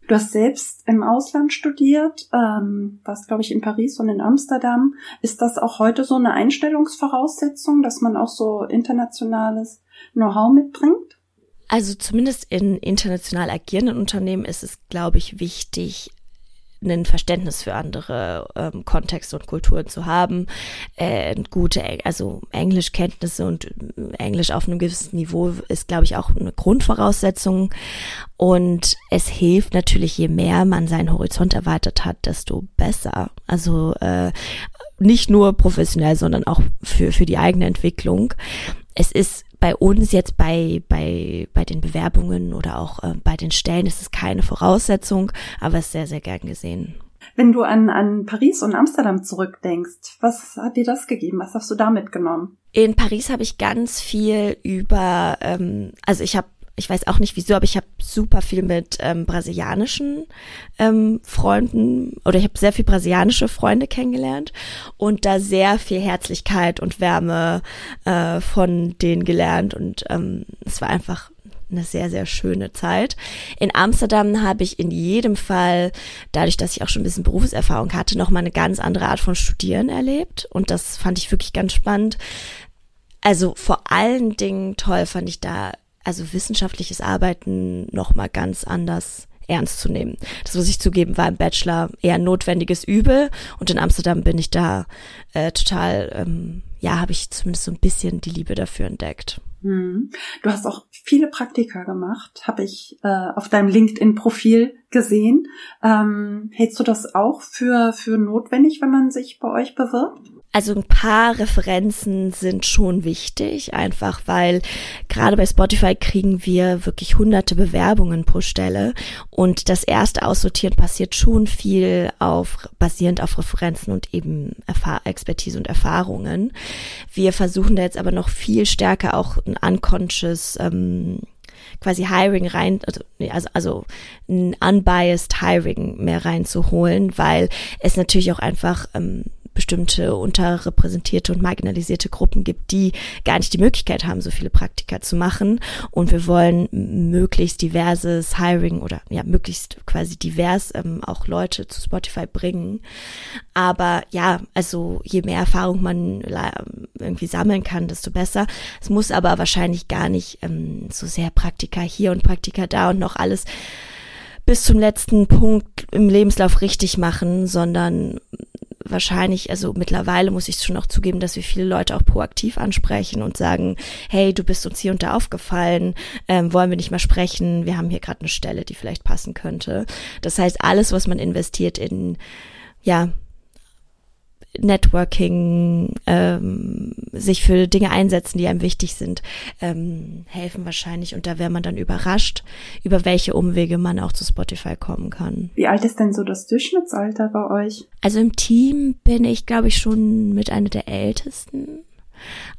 Du hast selbst im Ausland studiert, ähm, warst, glaube ich, in Paris und in Amsterdam. Ist das auch heute so eine Einstellungsvoraussetzung, dass man auch so internationales Know-how mitbringt? Also zumindest in international agierenden Unternehmen ist es, glaube ich, wichtig, ein Verständnis für andere ähm, Kontexte und Kulturen zu haben, äh, gute, also Englischkenntnisse und äh, Englisch auf einem gewissen Niveau ist, glaube ich, auch eine Grundvoraussetzung. Und es hilft natürlich, je mehr man seinen Horizont erweitert hat, desto besser. Also äh, nicht nur professionell, sondern auch für, für die eigene Entwicklung. Es ist bei uns jetzt bei, bei, bei den Bewerbungen oder auch äh, bei den Stellen ist es keine Voraussetzung, aber es ist sehr, sehr gern gesehen. Wenn du an, an Paris und Amsterdam zurückdenkst, was hat dir das gegeben? Was hast du da mitgenommen? In Paris habe ich ganz viel über, ähm, also ich habe ich weiß auch nicht wieso, aber ich habe super viel mit ähm, brasilianischen ähm, Freunden oder ich habe sehr viel brasilianische Freunde kennengelernt und da sehr viel Herzlichkeit und Wärme äh, von denen gelernt und ähm, es war einfach eine sehr, sehr schöne Zeit. In Amsterdam habe ich in jedem Fall, dadurch, dass ich auch schon ein bisschen Berufserfahrung hatte, nochmal eine ganz andere Art von Studieren erlebt. Und das fand ich wirklich ganz spannend. Also vor allen Dingen toll fand ich da also wissenschaftliches Arbeiten noch mal ganz anders ernst zu nehmen. Das muss ich zugeben, war im Bachelor eher ein notwendiges Übel und in Amsterdam bin ich da äh, total, ähm, ja, habe ich zumindest so ein bisschen die Liebe dafür entdeckt. Hm. Du hast auch viele Praktika gemacht, habe ich äh, auf deinem LinkedIn-Profil gesehen. Ähm, hältst du das auch für, für notwendig, wenn man sich bei euch bewirbt? Also ein paar Referenzen sind schon wichtig, einfach weil gerade bei Spotify kriegen wir wirklich hunderte Bewerbungen pro Stelle und das erste Aussortieren passiert schon viel auf basierend auf Referenzen und eben Erfahr Expertise und Erfahrungen. Wir versuchen da jetzt aber noch viel stärker auch ein unconscious ähm, quasi Hiring rein, also, also, also ein unbiased Hiring mehr reinzuholen, weil es natürlich auch einfach ähm, bestimmte unterrepräsentierte und marginalisierte Gruppen gibt, die gar nicht die Möglichkeit haben, so viele Praktika zu machen. Und wir wollen möglichst diverses Hiring oder ja, möglichst quasi divers ähm, auch Leute zu Spotify bringen. Aber ja, also je mehr Erfahrung man irgendwie sammeln kann, desto besser. Es muss aber wahrscheinlich gar nicht ähm, so sehr Praktika hier und Praktika da und noch alles bis zum letzten Punkt im Lebenslauf richtig machen, sondern wahrscheinlich, also mittlerweile muss ich schon auch zugeben, dass wir viele Leute auch proaktiv ansprechen und sagen, hey, du bist uns hier und da aufgefallen, ähm, wollen wir nicht mal sprechen, wir haben hier gerade eine Stelle, die vielleicht passen könnte. Das heißt, alles, was man investiert in, ja, Networking, ähm, sich für Dinge einsetzen, die einem wichtig sind, ähm, helfen wahrscheinlich. Und da wäre man dann überrascht, über welche Umwege man auch zu Spotify kommen kann. Wie alt ist denn so das Durchschnittsalter bei euch? Also im Team bin ich, glaube ich, schon mit einer der ältesten.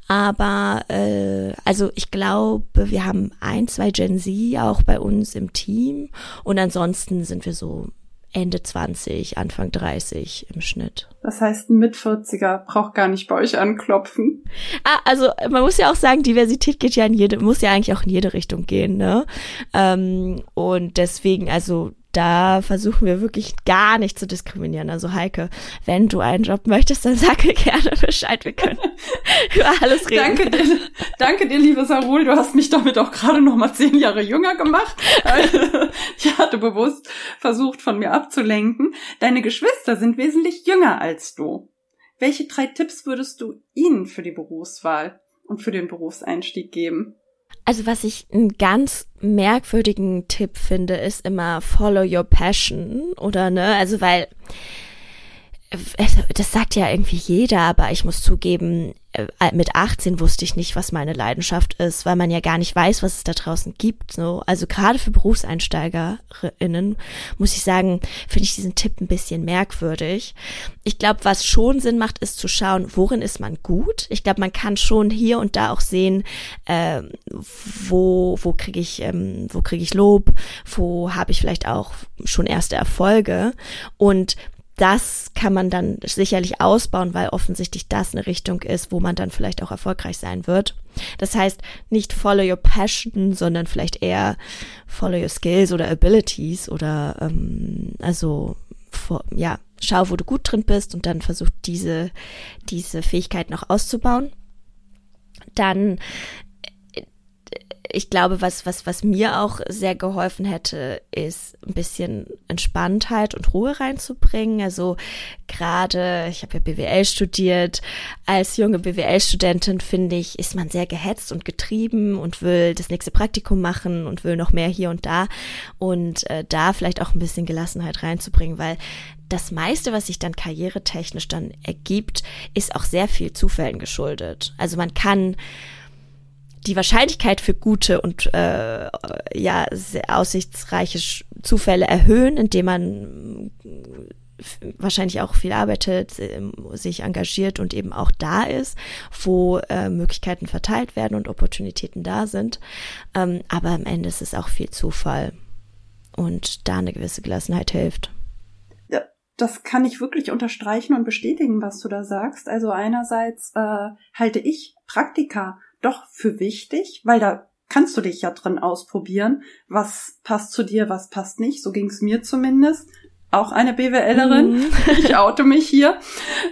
Aber äh, also ich glaube, wir haben ein, zwei Gen Z auch bei uns im Team und ansonsten sind wir so Ende 20, Anfang 30 im Schnitt. Das heißt, ein Mit-40er braucht gar nicht bei euch anklopfen. Ah, also man muss ja auch sagen, Diversität geht ja in jede, muss ja eigentlich auch in jede Richtung gehen, ne? Ähm, und deswegen, also da versuchen wir wirklich gar nicht zu diskriminieren. Also Heike, wenn du einen Job möchtest, dann sag mir gerne Bescheid. Wir können [LAUGHS] über alles reden. Danke dir, danke dir, liebe Sarul. Du hast mich damit auch gerade noch mal zehn Jahre jünger gemacht. [LAUGHS] ich hatte bewusst versucht, von mir abzulenken. Deine Geschwister sind wesentlich jünger als du. Welche drei Tipps würdest du ihnen für die Berufswahl und für den Berufseinstieg geben? Also was ich einen ganz merkwürdigen Tipp finde, ist immer follow your passion oder ne, also weil das sagt ja irgendwie jeder, aber ich muss zugeben, äh, mit 18 wusste ich nicht, was meine Leidenschaft ist, weil man ja gar nicht weiß, was es da draußen gibt. So. Also gerade für BerufseinsteigerInnen muss ich sagen, finde ich diesen Tipp ein bisschen merkwürdig. Ich glaube, was schon Sinn macht, ist zu schauen, worin ist man gut. Ich glaube, man kann schon hier und da auch sehen, äh, wo, wo kriege ich, ähm, wo kriege ich Lob, wo habe ich vielleicht auch schon erste Erfolge. Und das kann man dann sicherlich ausbauen, weil offensichtlich das eine Richtung ist, wo man dann vielleicht auch erfolgreich sein wird. Das heißt, nicht follow your passion, sondern vielleicht eher follow your skills oder abilities oder ähm, also ja, schau, wo du gut drin bist und dann versuch diese, diese Fähigkeit noch auszubauen. Dann ich glaube, was, was, was mir auch sehr geholfen hätte, ist ein bisschen Entspanntheit und Ruhe reinzubringen. Also gerade, ich habe ja BWL studiert, als junge BWL-Studentin finde ich, ist man sehr gehetzt und getrieben und will das nächste Praktikum machen und will noch mehr hier und da und äh, da vielleicht auch ein bisschen Gelassenheit reinzubringen, weil das meiste, was sich dann karrieretechnisch dann ergibt, ist auch sehr viel Zufällen geschuldet. Also man kann die Wahrscheinlichkeit für gute und äh, ja sehr aussichtsreiche Zufälle erhöhen, indem man wahrscheinlich auch viel arbeitet, ähm, sich engagiert und eben auch da ist, wo äh, Möglichkeiten verteilt werden und Opportunitäten da sind. Ähm, aber am Ende ist es auch viel Zufall und da eine gewisse Gelassenheit hilft. Ja, das kann ich wirklich unterstreichen und bestätigen, was du da sagst. Also einerseits äh, halte ich Praktika doch für wichtig, weil da kannst du dich ja drin ausprobieren, was passt zu dir, was passt nicht. So ging es mir zumindest. Auch eine BWLerin. Mhm. [LAUGHS] Ich oute mich hier.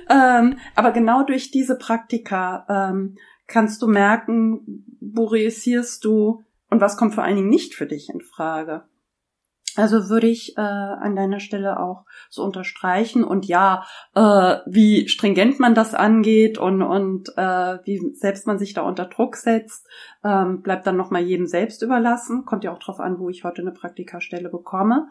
Ähm, aber genau durch diese Praktika ähm, kannst du merken, wo reüssierst du und was kommt vor allen Dingen nicht für dich in Frage. Also würde ich äh, an deiner Stelle auch so unterstreichen und ja, äh, wie stringent man das angeht und und äh, wie selbst man sich da unter Druck setzt, ähm, bleibt dann noch mal jedem selbst überlassen. Kommt ja auch drauf an, wo ich heute eine Praktikastelle bekomme.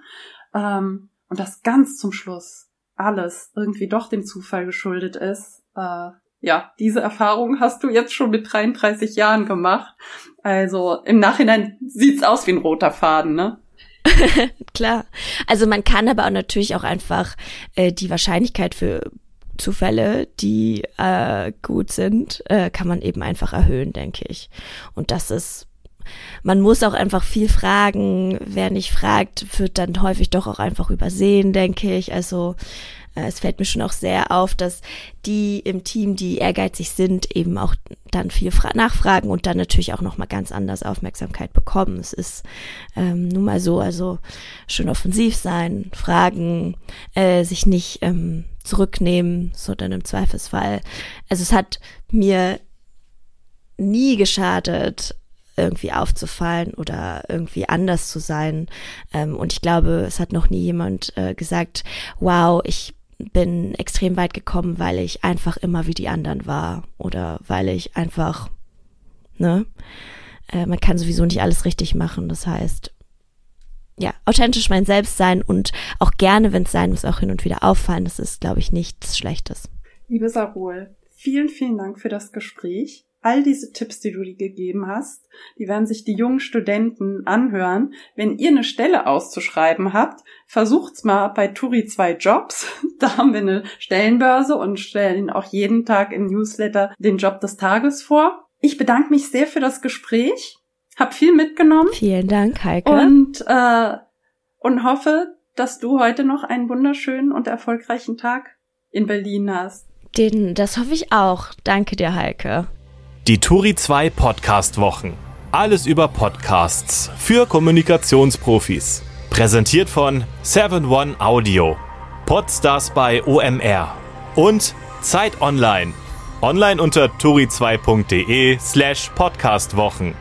Ähm, und das ganz zum Schluss alles irgendwie doch dem Zufall geschuldet ist. Äh, ja, diese Erfahrung hast du jetzt schon mit 33 Jahren gemacht. Also im Nachhinein sieht's aus wie ein roter Faden, ne? [LAUGHS] Klar. Also man kann aber auch natürlich auch einfach äh, die Wahrscheinlichkeit für Zufälle, die äh, gut sind, äh, kann man eben einfach erhöhen, denke ich. Und das ist man muss auch einfach viel fragen. Wer nicht fragt, wird dann häufig doch auch einfach übersehen, denke ich. Also es fällt mir schon auch sehr auf, dass die im Team, die ehrgeizig sind, eben auch dann viel nachfragen und dann natürlich auch nochmal ganz anders Aufmerksamkeit bekommen. Es ist ähm, nun mal so, also schön offensiv sein, fragen, äh, sich nicht ähm, zurücknehmen, sondern im Zweifelsfall. Also es hat mir nie geschadet, irgendwie aufzufallen oder irgendwie anders zu sein. Ähm, und ich glaube, es hat noch nie jemand äh, gesagt, wow, ich bin extrem weit gekommen, weil ich einfach immer wie die anderen war oder weil ich einfach, ne, äh, man kann sowieso nicht alles richtig machen. Das heißt, ja, authentisch mein Selbst sein und auch gerne, wenn es sein muss, auch hin und wieder auffallen. Das ist, glaube ich, nichts Schlechtes. Liebe Sarol, vielen, vielen Dank für das Gespräch. All diese Tipps, die du dir gegeben hast, die werden sich die jungen Studenten anhören. Wenn ihr eine Stelle auszuschreiben habt, versucht's mal bei Turi 2 Jobs. [LAUGHS] Da haben wir eine Stellenbörse und stellen auch jeden Tag im Newsletter den Job des Tages vor. Ich bedanke mich sehr für das Gespräch, hab viel mitgenommen. Vielen Dank, Heike. Und, äh, und hoffe, dass du heute noch einen wunderschönen und erfolgreichen Tag in Berlin hast. Den, das hoffe ich auch. Danke dir, Heike. Die Turi 2 Podcast Wochen. Alles über Podcasts für Kommunikationsprofis. Präsentiert von 7one Audio. Podstars bei OMR. Und Zeit Online. Online unter turi2.de slash podcastwochen.